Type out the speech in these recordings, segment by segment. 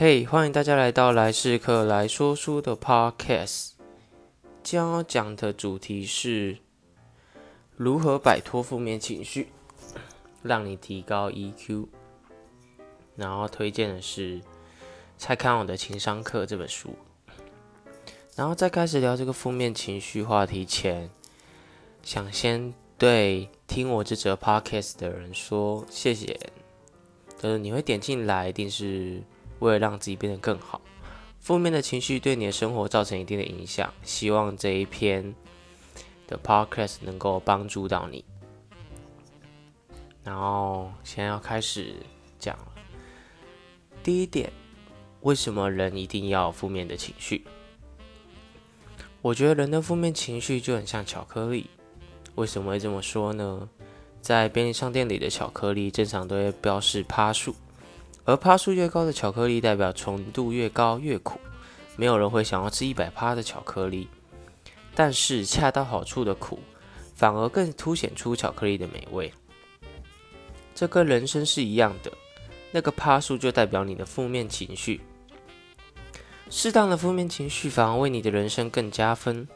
嘿，欢迎大家来到来世客来说书的 Podcast。将要讲的主题是如何摆脱负面情绪，让你提高 EQ。然后推荐的是《蔡康永的情商课》这本书。然后在开始聊这个负面情绪话题前，想先对听我这则 Podcast 的人说谢谢。就是你会点进来，一定是为了让自己变得更好。负面的情绪对你的生活造成一定的影响，希望这一篇的 podcast 能够帮助到你。然后现在要开始讲了。第一点，为什么人一定要负面的情绪？我觉得人的负面情绪就很像巧克力。为什么会这么说呢？在便利商店里的巧克力，正常都会标示趴数，而趴数越高的巧克力，代表纯度越高越苦。没有人会想要吃一百趴的巧克力，但是恰到好处的苦，反而更凸显出巧克力的美味。这跟人生是一样的，那个趴数就代表你的负面情绪。适当的负面情绪，反而为你的人生更加分。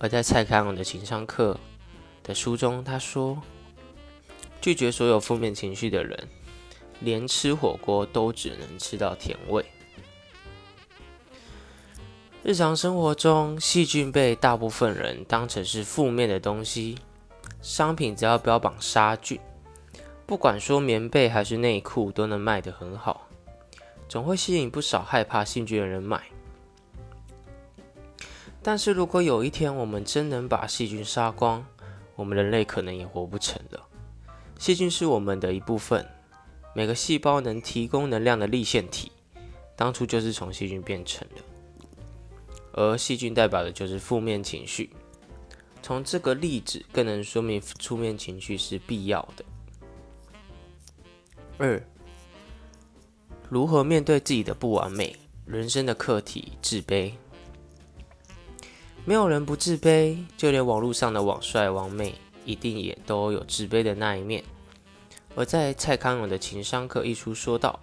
而在蔡康永的情商课的书中，他说。拒绝所有负面情绪的人，连吃火锅都只能吃到甜味。日常生活中，细菌被大部分人当成是负面的东西。商品只要标榜杀菌，不管说棉被还是内裤，都能卖得很好，总会吸引不少害怕细菌的人买。但是如果有一天我们真能把细菌杀光，我们人类可能也活不成了。细菌是我们的一部分，每个细胞能提供能量的立线体，当初就是从细菌变成的。而细菌代表的就是负面情绪。从这个例子更能说明负面情绪是必要的。二，如何面对自己的不完美？人生的课题，自卑。没有人不自卑，就连网络上的网帅、网美。一定也都有自卑的那一面，而在蔡康永的情商课一书说道，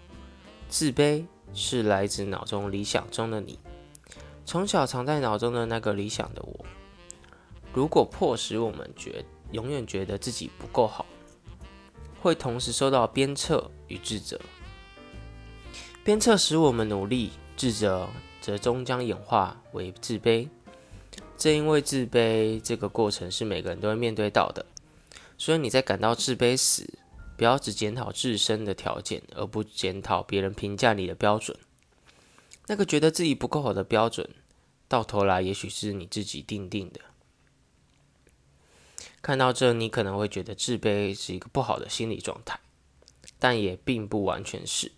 自卑是来自脑中理想中的你，从小藏在脑中的那个理想的我，如果迫使我们觉永远觉得自己不够好，会同时受到鞭策与自责，鞭策使我们努力，自责则终将演化为自卑。正因为自卑这个过程是每个人都会面对到的，所以你在感到自卑时，不要只检讨自身的条件，而不检讨别人评价你的标准。那个觉得自己不够好的标准，到头来也许是你自己定定的。看到这，你可能会觉得自卑是一个不好的心理状态，但也并不完全是。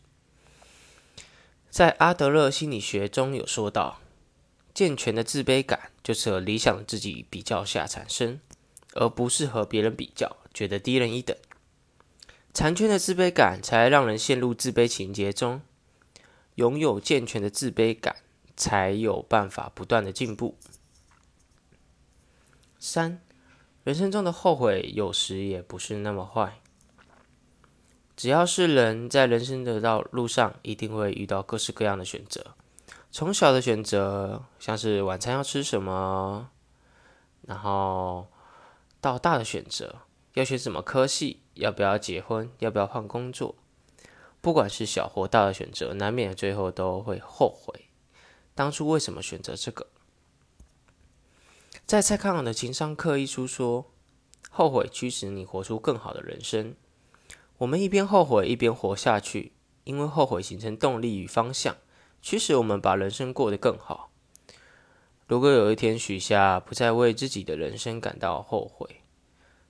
在阿德勒心理学中有说到。健全的自卑感就是和理想的自己比较下产生，而不是和别人比较，觉得低人一等。残缺的自卑感才让人陷入自卑情节中。拥有健全的自卑感，才有办法不断的进步。三，人生中的后悔有时也不是那么坏。只要是人在人生的道路上，一定会遇到各式各样的选择。从小的选择，像是晚餐要吃什么，然后到大的选择，要选什么科系，要不要结婚，要不要换工作，不管是小或大的选择，难免最后都会后悔，当初为什么选择这个？在蔡康永的情商课一书说，后悔驱使你活出更好的人生。我们一边后悔一边活下去，因为后悔形成动力与方向。驱使我们把人生过得更好。如果有一天许下不再为自己的人生感到后悔，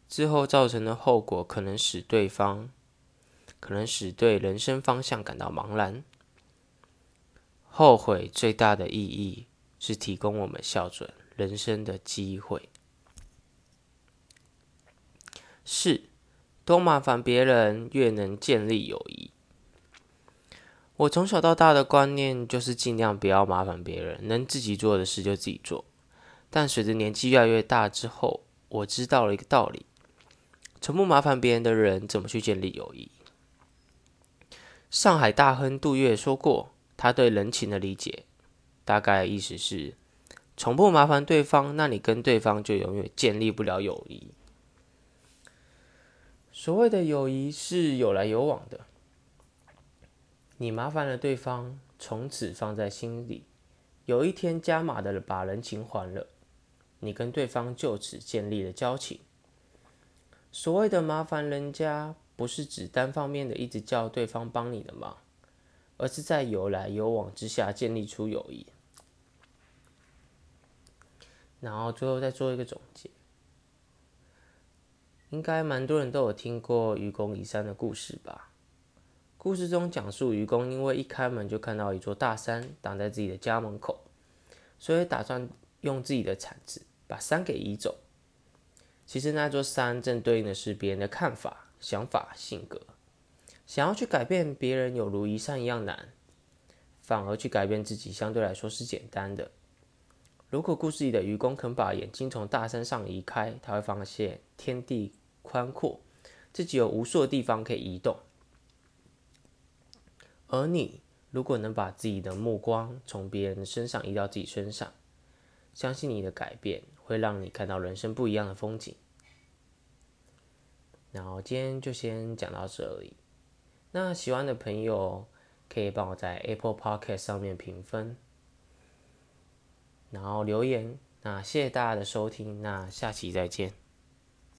之后造成的后果可能使对方，可能使对人生方向感到茫然。后悔最大的意义是提供我们校准人生的机会。四，多麻烦别人，越能建立友谊。我从小到大的观念就是尽量不要麻烦别人，能自己做的事就自己做。但随着年纪越来越大之后，我知道了一个道理：从不麻烦别人的人，怎么去建立友谊？上海大亨杜月说过：“他对人情的理解，大概意思是，从不麻烦对方，那你跟对方就永远建立不了友谊。所谓的友谊是有来有往的，你麻烦了对方，从此放在心里，有一天加码的把人情还了，你跟对方就此建立了交情。所谓的麻烦人家，不是指单方面的一直叫对方帮你的忙，而是在有来有往之下建立出友谊。然后最后再做一个总结。应该蛮多人都有听过愚公移山的故事吧？故事中讲述愚公因为一开门就看到一座大山挡在自己的家门口，所以打算用自己的铲子把山给移走。其实那座山正对应的是别人的看法、想法、性格。想要去改变别人有如移山一样难，反而去改变自己相对来说是简单的。如果故事里的愚公肯把眼睛从大山上移开，他会发现天地。宽阔，自己有无数的地方可以移动。而你如果能把自己的目光从别人身上移到自己身上，相信你的改变会让你看到人生不一样的风景。然后今天就先讲到这里。那喜欢的朋友可以帮我在 Apple Podcast 上面评分，然后留言。那谢谢大家的收听，那下期再见。